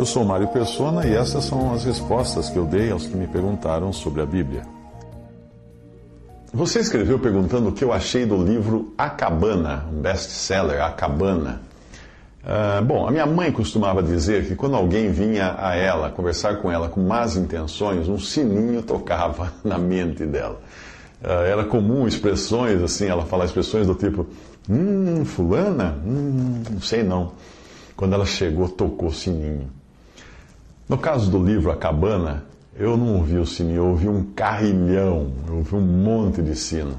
Eu sou Mário Persona e essas são as respostas que eu dei aos que me perguntaram sobre a Bíblia. Você escreveu perguntando o que eu achei do livro A Cabana, um best-seller, A Cabana. Uh, bom, a minha mãe costumava dizer que quando alguém vinha a ela, conversar com ela com más intenções, um sininho tocava na mente dela. Uh, era comum expressões assim, ela falava expressões do tipo, hum, fulana, hum, não sei não. Quando ela chegou, tocou o sininho. No caso do livro A Cabana, eu não ouvi o sininho, eu ouvi um carrilhão, eu ouvi um monte de sino.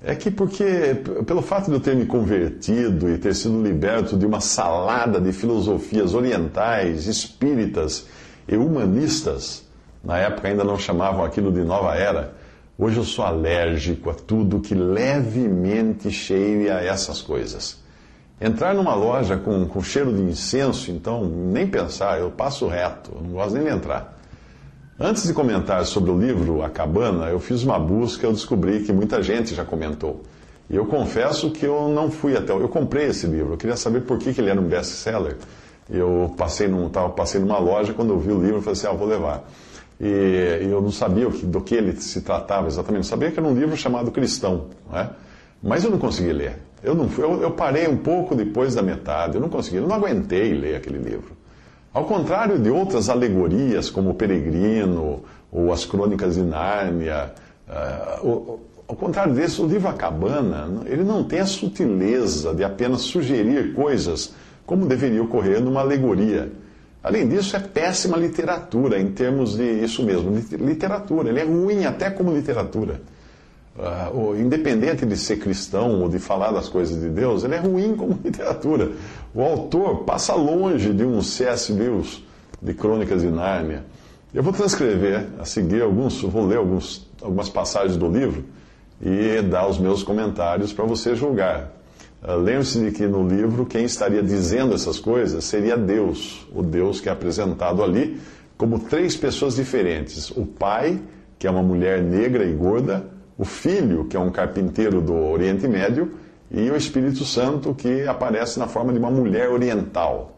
É que porque, pelo fato de eu ter me convertido e ter sido liberto de uma salada de filosofias orientais, espíritas e humanistas, na época ainda não chamavam aquilo de nova era, hoje eu sou alérgico a tudo que levemente cheire a essas coisas. Entrar numa loja com, com cheiro de incenso, então, nem pensar, eu passo reto, não gosto nem de entrar. Antes de comentar sobre o livro A Cabana, eu fiz uma busca e eu descobri que muita gente já comentou. E eu confesso que eu não fui até. Eu comprei esse livro, eu queria saber por que, que ele era um best-seller. Eu passei, num, tava, passei numa loja, quando eu vi o livro, eu falei assim: ah, vou levar. E, e eu não sabia que, do que ele se tratava exatamente, eu sabia que era um livro chamado Cristão, não é? mas eu não consegui ler. Eu, não, eu, eu parei um pouco depois da metade, eu não consegui, eu não aguentei ler aquele livro. Ao contrário de outras alegorias, como o Peregrino ou as Crônicas de Nárnia, uh, ao contrário desse, o livro A Cabana, ele não tem a sutileza de apenas sugerir coisas como deveria ocorrer numa alegoria. Além disso, é péssima literatura em termos de isso mesmo, literatura. Ele é ruim até como literatura. Uh, independente de ser cristão ou de falar das coisas de Deus, ele é ruim como literatura. O autor passa longe de um C.S. Lewis de Crônicas de Nárnia. Eu vou transcrever a seguir alguns, vou ler alguns, algumas passagens do livro e dar os meus comentários para você julgar. Uh, Lembre-se de que no livro quem estaria dizendo essas coisas seria Deus, o Deus que é apresentado ali como três pessoas diferentes: o pai, que é uma mulher negra e gorda o Filho, que é um carpinteiro do Oriente Médio, e o Espírito Santo, que aparece na forma de uma mulher oriental.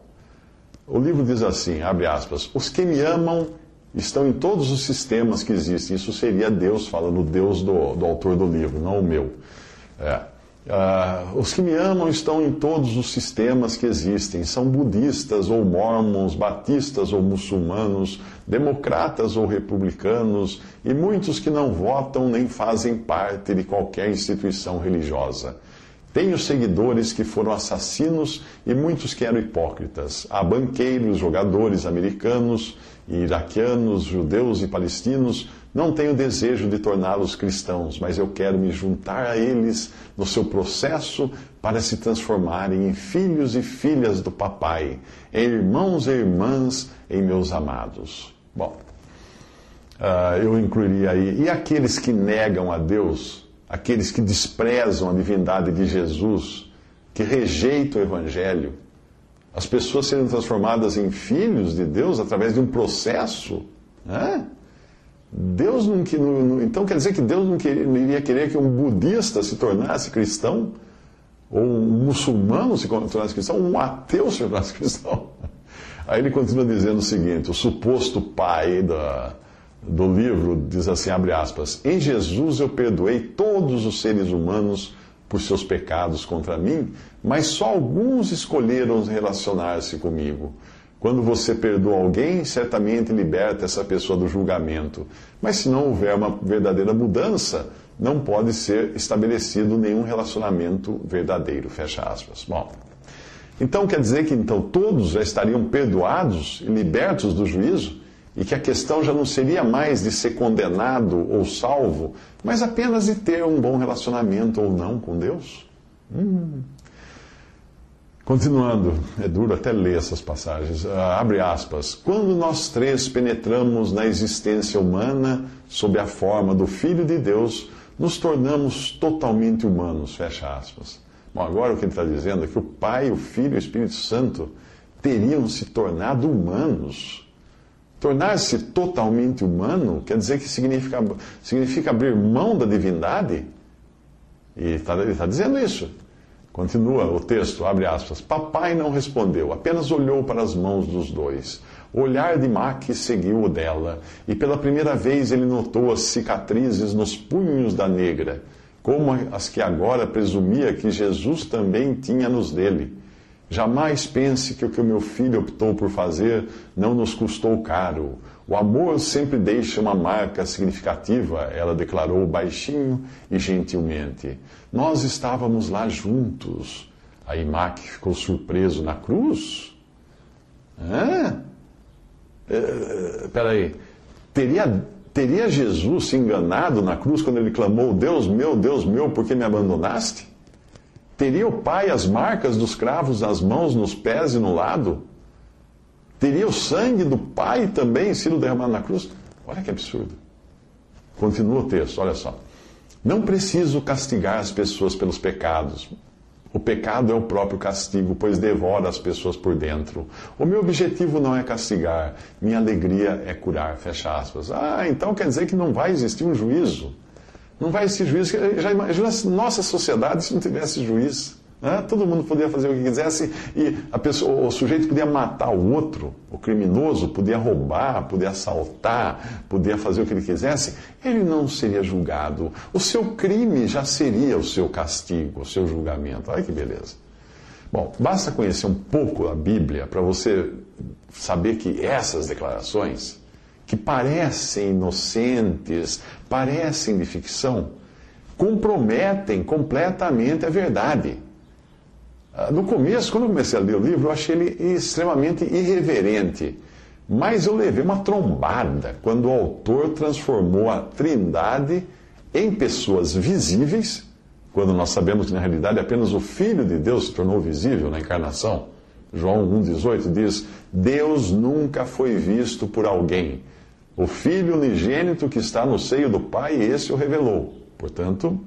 O livro diz assim, abre aspas, os que me amam estão em todos os sistemas que existem. Isso seria Deus falando, Deus do, do autor do livro, não o meu. É. Uh, os que me amam estão em todos os sistemas que existem, são budistas ou mormons, batistas ou muçulmanos, democratas ou republicanos, e muitos que não votam nem fazem parte de qualquer instituição religiosa. Tenho seguidores que foram assassinos e muitos que eram hipócritas. Há banqueiros, jogadores americanos, iraquianos, judeus e palestinos não tenho desejo de torná-los cristãos, mas eu quero me juntar a eles no seu processo para se transformarem em filhos e filhas do Papai, em irmãos e irmãs em meus amados. Bom, uh, eu incluiria aí. E aqueles que negam a Deus, aqueles que desprezam a divindade de Jesus, que rejeitam o Evangelho, as pessoas serem transformadas em filhos de Deus através de um processo, né? Deus não, não, então quer dizer que Deus não, queria, não iria querer que um budista se tornasse cristão? Ou um muçulmano se tornasse cristão? Um ateu se tornasse cristão? Aí ele continua dizendo o seguinte: o suposto pai da, do livro diz assim: abre aspas, em Jesus eu perdoei todos os seres humanos por seus pecados contra mim, mas só alguns escolheram relacionar-se comigo. Quando você perdoa alguém, certamente liberta essa pessoa do julgamento. Mas se não houver uma verdadeira mudança, não pode ser estabelecido nenhum relacionamento verdadeiro. Fecha aspas. Bom, então quer dizer que então todos já estariam perdoados e libertos do juízo? E que a questão já não seria mais de ser condenado ou salvo, mas apenas de ter um bom relacionamento ou não com Deus? Hum. Continuando, é duro até ler essas passagens. Uh, abre aspas. Quando nós três penetramos na existência humana sob a forma do Filho de Deus, nos tornamos totalmente humanos. Fecha aspas. Bom, agora o que ele está dizendo é que o Pai, o Filho e o Espírito Santo teriam se tornado humanos. Tornar-se totalmente humano quer dizer que significa, significa abrir mão da divindade? E ele está tá dizendo isso. Continua o texto, abre aspas. Papai não respondeu, apenas olhou para as mãos dos dois. O olhar de Mac seguiu o dela, e pela primeira vez ele notou as cicatrizes nos punhos da negra, como as que agora presumia que Jesus também tinha nos dele. Jamais pense que o que o meu filho optou por fazer não nos custou caro. O amor sempre deixa uma marca significativa, ela declarou baixinho e gentilmente. Nós estávamos lá juntos. Aí Mac ficou surpreso na cruz. Hã? É, peraí. Teria, teria Jesus se enganado na cruz quando ele clamou: Deus meu, Deus meu, por que me abandonaste? Teria o pai as marcas dos cravos nas mãos, nos pés e no lado? Teria o sangue do Pai também sido derramado na cruz? Olha que absurdo. Continua o texto, olha só. Não preciso castigar as pessoas pelos pecados. O pecado é o próprio castigo, pois devora as pessoas por dentro. O meu objetivo não é castigar, minha alegria é curar. Fecha aspas. Ah, então quer dizer que não vai existir um juízo. Não vai existir juízo. Já imagina nossa sociedade se não tivesse juiz. Né? Todo mundo podia fazer o que quisesse e pessoa, o sujeito podia matar o outro, o criminoso podia roubar, podia assaltar, podia fazer o que ele quisesse, ele não seria julgado. O seu crime já seria o seu castigo, o seu julgamento. Olha que beleza. Bom, basta conhecer um pouco a Bíblia para você saber que essas declarações, que parecem inocentes, parecem de ficção, comprometem completamente a verdade. Ah, no começo, quando eu comecei a ler o livro, eu achei ele extremamente irreverente. Mas eu levei uma trombada quando o autor transformou a Trindade em pessoas visíveis, quando nós sabemos que na realidade apenas o Filho de Deus se tornou visível na encarnação. João 1,18 diz: Deus nunca foi visto por alguém. O Filho unigênito que está no seio do Pai, esse o revelou. Portanto,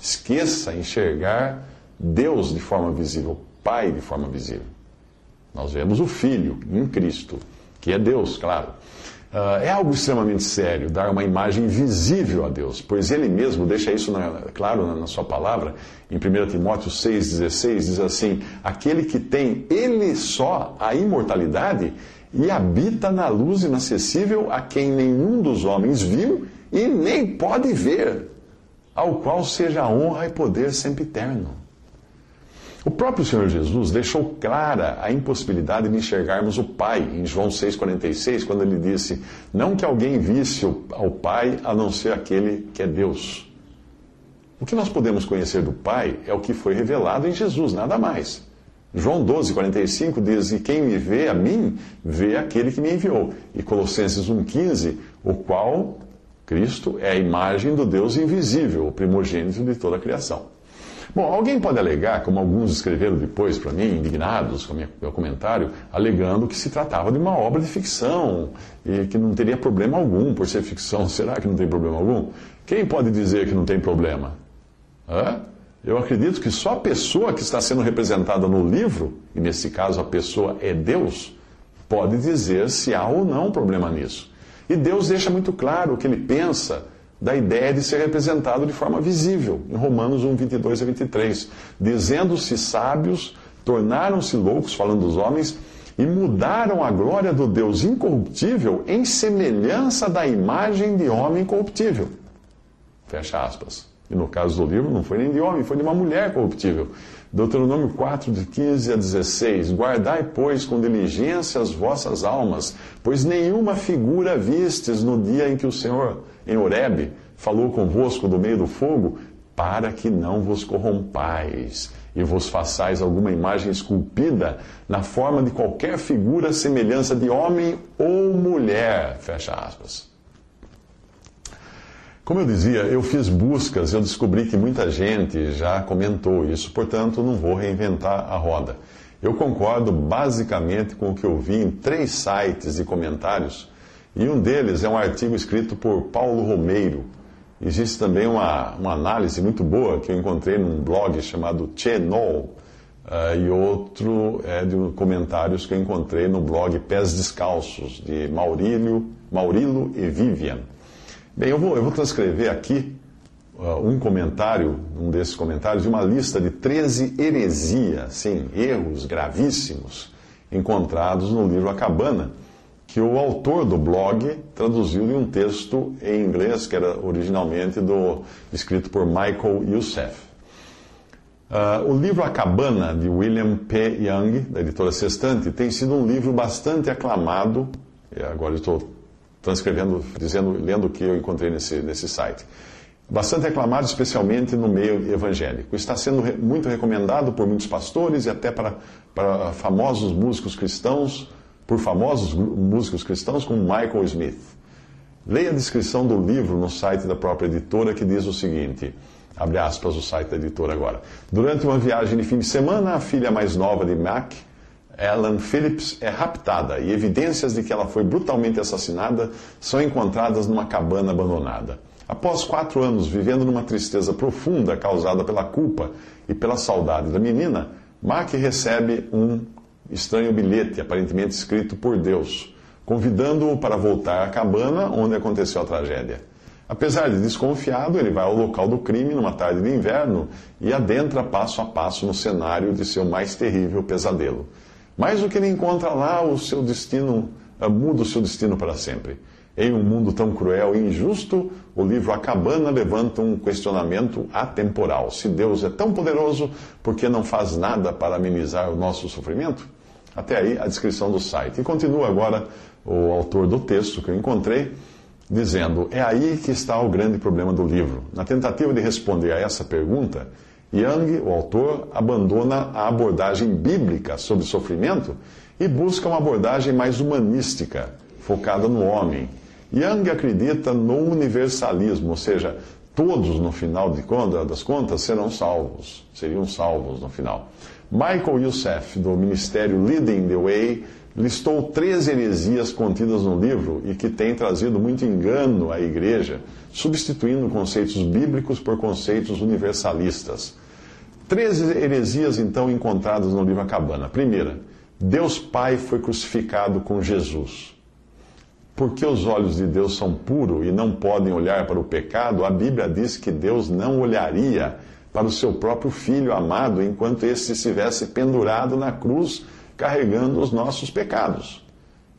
esqueça enxergar Deus de forma visível, Pai de forma visível. Nós vemos o Filho em Cristo, que é Deus, claro. Uh, é algo extremamente sério dar uma imagem visível a Deus, pois Ele mesmo deixa isso na, claro na, na, sua palavra. Em 1 Timóteo 6,16 diz assim: Aquele que tem Ele só a imortalidade e habita na luz inacessível a quem nenhum dos homens viu e nem pode ver, ao qual seja a honra e poder sempre eterno. O próprio Senhor Jesus deixou clara a impossibilidade de enxergarmos o Pai em João 6,46, quando ele disse: Não que alguém visse ao Pai a não ser aquele que é Deus. O que nós podemos conhecer do Pai é o que foi revelado em Jesus, nada mais. João 12,45 diz: E quem me vê a mim, vê aquele que me enviou. E Colossenses 1,15, o qual, Cristo, é a imagem do Deus invisível, o primogênito de toda a criação. Bom, alguém pode alegar, como alguns escreveram depois para mim, indignados com o meu comentário, alegando que se tratava de uma obra de ficção e que não teria problema algum por ser ficção. Será que não tem problema algum? Quem pode dizer que não tem problema? Hã? Eu acredito que só a pessoa que está sendo representada no livro, e nesse caso a pessoa é Deus, pode dizer se há ou não problema nisso. E Deus deixa muito claro o que ele pensa da ideia de ser representado de forma visível, em Romanos 1, 22 a 23. Dizendo-se sábios, tornaram-se loucos, falando dos homens, e mudaram a glória do Deus incorruptível em semelhança da imagem de homem corruptível. Fecha aspas. E no caso do livro, não foi nem de homem, foi de uma mulher corruptível. Deuteronômio 4, de 15 a 16. Guardai, pois, com diligência as vossas almas, pois nenhuma figura vistes no dia em que o Senhor, em Horebe, falou convosco do meio do fogo, para que não vos corrompais e vos façais alguma imagem esculpida na forma de qualquer figura, semelhança de homem ou mulher. Fecha aspas. Como eu dizia, eu fiz buscas, eu descobri que muita gente já comentou isso, portanto, não vou reinventar a roda. Eu concordo basicamente com o que eu vi em três sites de comentários, e um deles é um artigo escrito por Paulo Romeiro. Existe também uma, uma análise muito boa que eu encontrei num blog chamado Chenol, uh, e outro é de comentários que eu encontrei no blog Pés Descalços, de Maurílio, Maurilo e Vivian. Bem, eu vou, eu vou transcrever aqui uh, um comentário, um desses comentários, de uma lista de 13 heresias, sim, erros gravíssimos encontrados no livro A Cabana, que o autor do blog traduziu em um texto em inglês, que era originalmente do, escrito por Michael Youssef. Uh, o livro A Cabana, de William P. Young, da editora Sextante, tem sido um livro bastante aclamado, agora estou transcrevendo, dizendo, lendo o que eu encontrei nesse, nesse site. Bastante aclamado, especialmente no meio evangélico. Está sendo muito recomendado por muitos pastores e até para, para famosos músicos cristãos, por famosos músicos cristãos como Michael Smith. Leia a descrição do livro no site da própria editora que diz o seguinte: abre aspas o site da editora agora. Durante uma viagem de fim de semana, a filha mais nova de Mac Ellen Phillips é raptada e evidências de que ela foi brutalmente assassinada são encontradas numa cabana abandonada. Após quatro anos vivendo numa tristeza profunda causada pela culpa e pela saudade da menina, Mark recebe um estranho bilhete, aparentemente escrito por Deus, convidando-o para voltar à cabana onde aconteceu a tragédia. Apesar de desconfiado, ele vai ao local do crime numa tarde de inverno e adentra passo a passo no cenário de seu mais terrível pesadelo. Mas o que ele encontra lá, o seu destino, eh, muda o seu destino para sempre. Em um mundo tão cruel e injusto, o livro A Cabana levanta um questionamento atemporal. Se Deus é tão poderoso, por que não faz nada para amenizar o nosso sofrimento? Até aí a descrição do site. E continua agora o autor do texto que eu encontrei, dizendo: É aí que está o grande problema do livro. Na tentativa de responder a essa pergunta, Young, o autor, abandona a abordagem bíblica sobre sofrimento e busca uma abordagem mais humanística, focada no homem. Young acredita no universalismo, ou seja, todos no final de conta, das contas serão salvos, seriam salvos no final. Michael Youssef, do ministério Leading the Way, listou três heresias contidas no livro e que têm trazido muito engano à igreja, substituindo conceitos bíblicos por conceitos universalistas. Três heresias, então, encontradas no livro A Cabana. Primeira, Deus Pai foi crucificado com Jesus. Porque os olhos de Deus são puros e não podem olhar para o pecado, a Bíblia diz que Deus não olharia para o seu próprio filho amado enquanto este estivesse pendurado na cruz carregando os nossos pecados.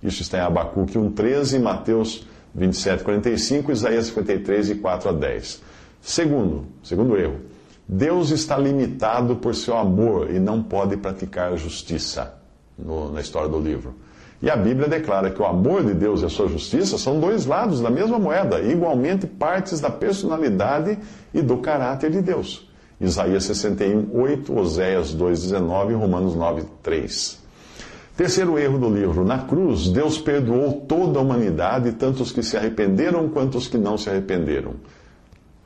Isso está em Abacuque 1,13, Mateus 27, 45, Isaías 53, e 4 a 10. Segundo, segundo erro, Deus está limitado por seu amor e não pode praticar justiça no, na história do livro. E a Bíblia declara que o amor de Deus e a sua justiça são dois lados da mesma moeda, igualmente partes da personalidade e do caráter de Deus. Isaías 61, 8, Oséias 2, 19 e Romanos 9, 3. Terceiro erro do livro: na cruz, Deus perdoou toda a humanidade, tanto os que se arrependeram quanto os que não se arrependeram.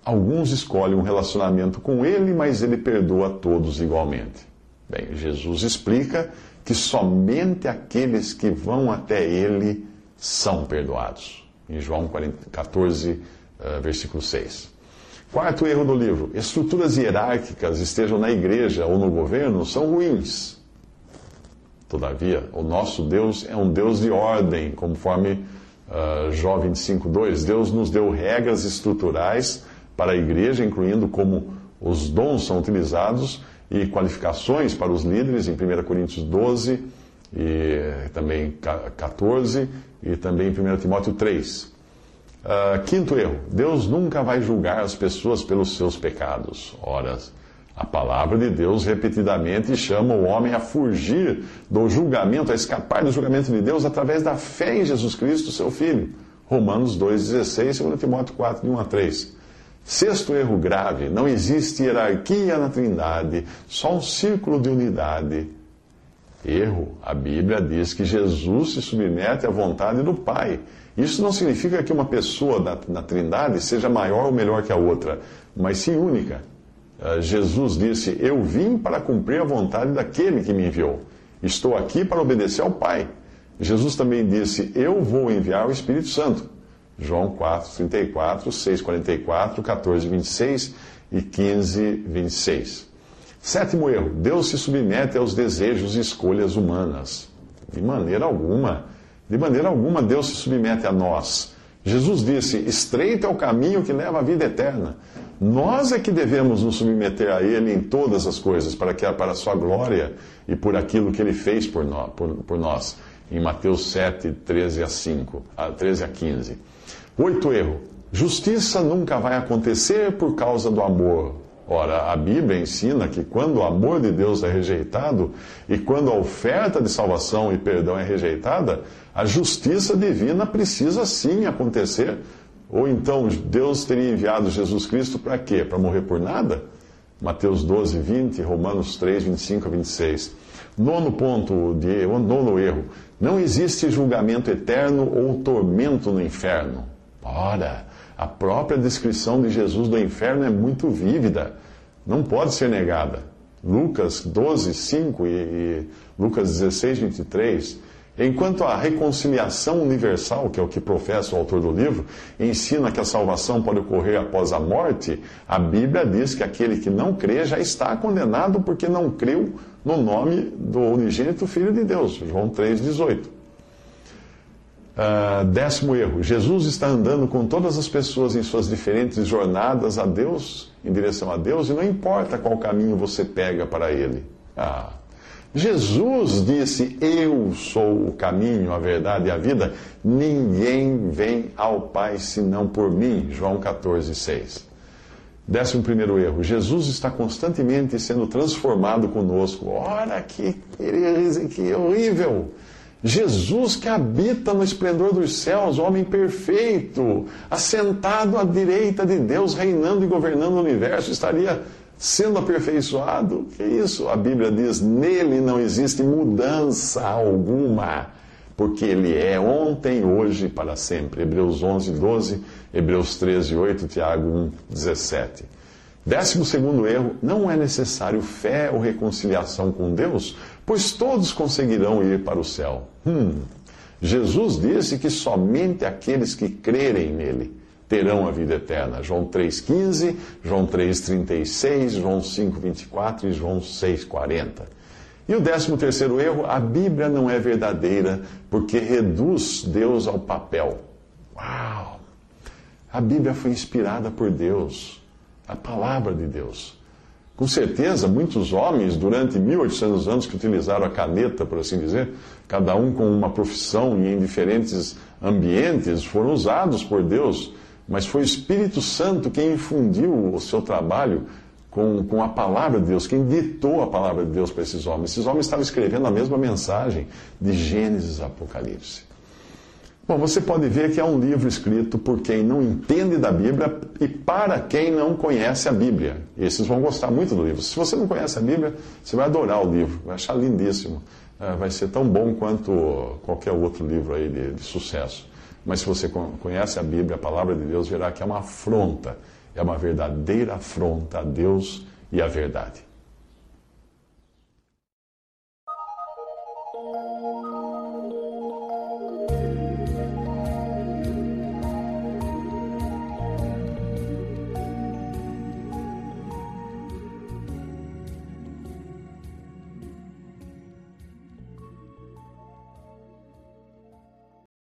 Alguns escolhem um relacionamento com ele, mas ele perdoa todos igualmente. Bem, Jesus explica que somente aqueles que vão até ele são perdoados. Em João 14, eh, versículo 6. Quarto erro do livro: estruturas hierárquicas, estejam na igreja ou no governo, são ruins. Todavia, o nosso Deus é um Deus de ordem, conforme uh, Jó 25,2. Deus nos deu regras estruturais para a igreja, incluindo como os dons são utilizados e qualificações para os líderes, em 1 Coríntios 12 e também 14 e também em 1 Timóteo 3. Uh, quinto erro: Deus nunca vai julgar as pessoas pelos seus pecados. Ora, a palavra de Deus repetidamente chama o homem a fugir do julgamento, a escapar do julgamento de Deus através da fé em Jesus Cristo, seu Filho. Romanos 2,16, 2 Timóteo 4, de 1 a 3. Sexto erro grave: não existe hierarquia na Trindade, só um círculo de unidade. Erro. A Bíblia diz que Jesus se submete à vontade do Pai. Isso não significa que uma pessoa na, na Trindade seja maior ou melhor que a outra, mas sim única. Uh, Jesus disse: Eu vim para cumprir a vontade daquele que me enviou. Estou aqui para obedecer ao Pai. Jesus também disse: Eu vou enviar o Espírito Santo. João 4, 34, 6, 44, 14, 26 e 15, 26. Sétimo erro: Deus se submete aos desejos e escolhas humanas. De maneira alguma. De maneira alguma Deus se submete a nós. Jesus disse: Estreito é o caminho que leva à vida eterna. Nós é que devemos nos submeter a Ele em todas as coisas, para que para a sua glória e por aquilo que Ele fez por nós. Por, por nós em Mateus 7, 13 a, 5, 13 a 15. Oito erro. Justiça nunca vai acontecer por causa do amor. Ora, a Bíblia ensina que quando o amor de Deus é rejeitado e quando a oferta de salvação e perdão é rejeitada, a justiça divina precisa sim acontecer. Ou então Deus teria enviado Jesus Cristo para quê? Para morrer por nada? Mateus 12, 20, Romanos 3, 25 a 26. Nono ponto, de, nono erro. Não existe julgamento eterno ou tormento no inferno. Ora, a própria descrição de Jesus do inferno é muito vívida, não pode ser negada. Lucas 12, 5 e, e Lucas 16, 23. Enquanto a reconciliação universal, que é o que professa o autor do livro, ensina que a salvação pode ocorrer após a morte, a Bíblia diz que aquele que não crê já está condenado porque não creu no nome do unigênito Filho de Deus. João 3,18. Uh, décimo erro: Jesus está andando com todas as pessoas em suas diferentes jornadas a Deus, em direção a Deus, e não importa qual caminho você pega para Ele. Ah, Jesus disse: Eu sou o caminho, a verdade e a vida. Ninguém vem ao Pai senão por mim. João 14, 6. Décimo primeiro erro: Jesus está constantemente sendo transformado conosco. Ora, que, que horrível! Jesus que habita no esplendor dos céus, homem perfeito, assentado à direita de Deus, reinando e governando o universo, estaria sendo aperfeiçoado? Que isso? A Bíblia diz: nele não existe mudança alguma, porque ele é ontem, hoje e para sempre. Hebreus 11, 12, Hebreus 13, 8, Tiago 1, 17. Décimo segundo erro: não é necessário fé ou reconciliação com Deus pois todos conseguirão ir para o céu. Hum. Jesus disse que somente aqueles que crerem nele terão a vida eterna. João 3,15, João 3,36, João 5,24 e João 6,40. E o décimo terceiro erro, a Bíblia não é verdadeira porque reduz Deus ao papel. Uau! A Bíblia foi inspirada por Deus, a palavra de Deus. Com certeza, muitos homens, durante 1800 anos, que utilizaram a caneta, por assim dizer, cada um com uma profissão e em diferentes ambientes, foram usados por Deus, mas foi o Espírito Santo quem infundiu o seu trabalho com, com a palavra de Deus, quem ditou a palavra de Deus para esses homens. Esses homens estavam escrevendo a mesma mensagem de Gênesis Apocalipse. Bom, você pode ver que é um livro escrito por quem não entende da Bíblia e para quem não conhece a Bíblia. Esses vão gostar muito do livro. Se você não conhece a Bíblia, você vai adorar o livro, vai achar lindíssimo. É, vai ser tão bom quanto qualquer outro livro aí de, de sucesso. Mas se você conhece a Bíblia, a palavra de Deus, verá que é uma afronta, é uma verdadeira afronta a Deus e à verdade.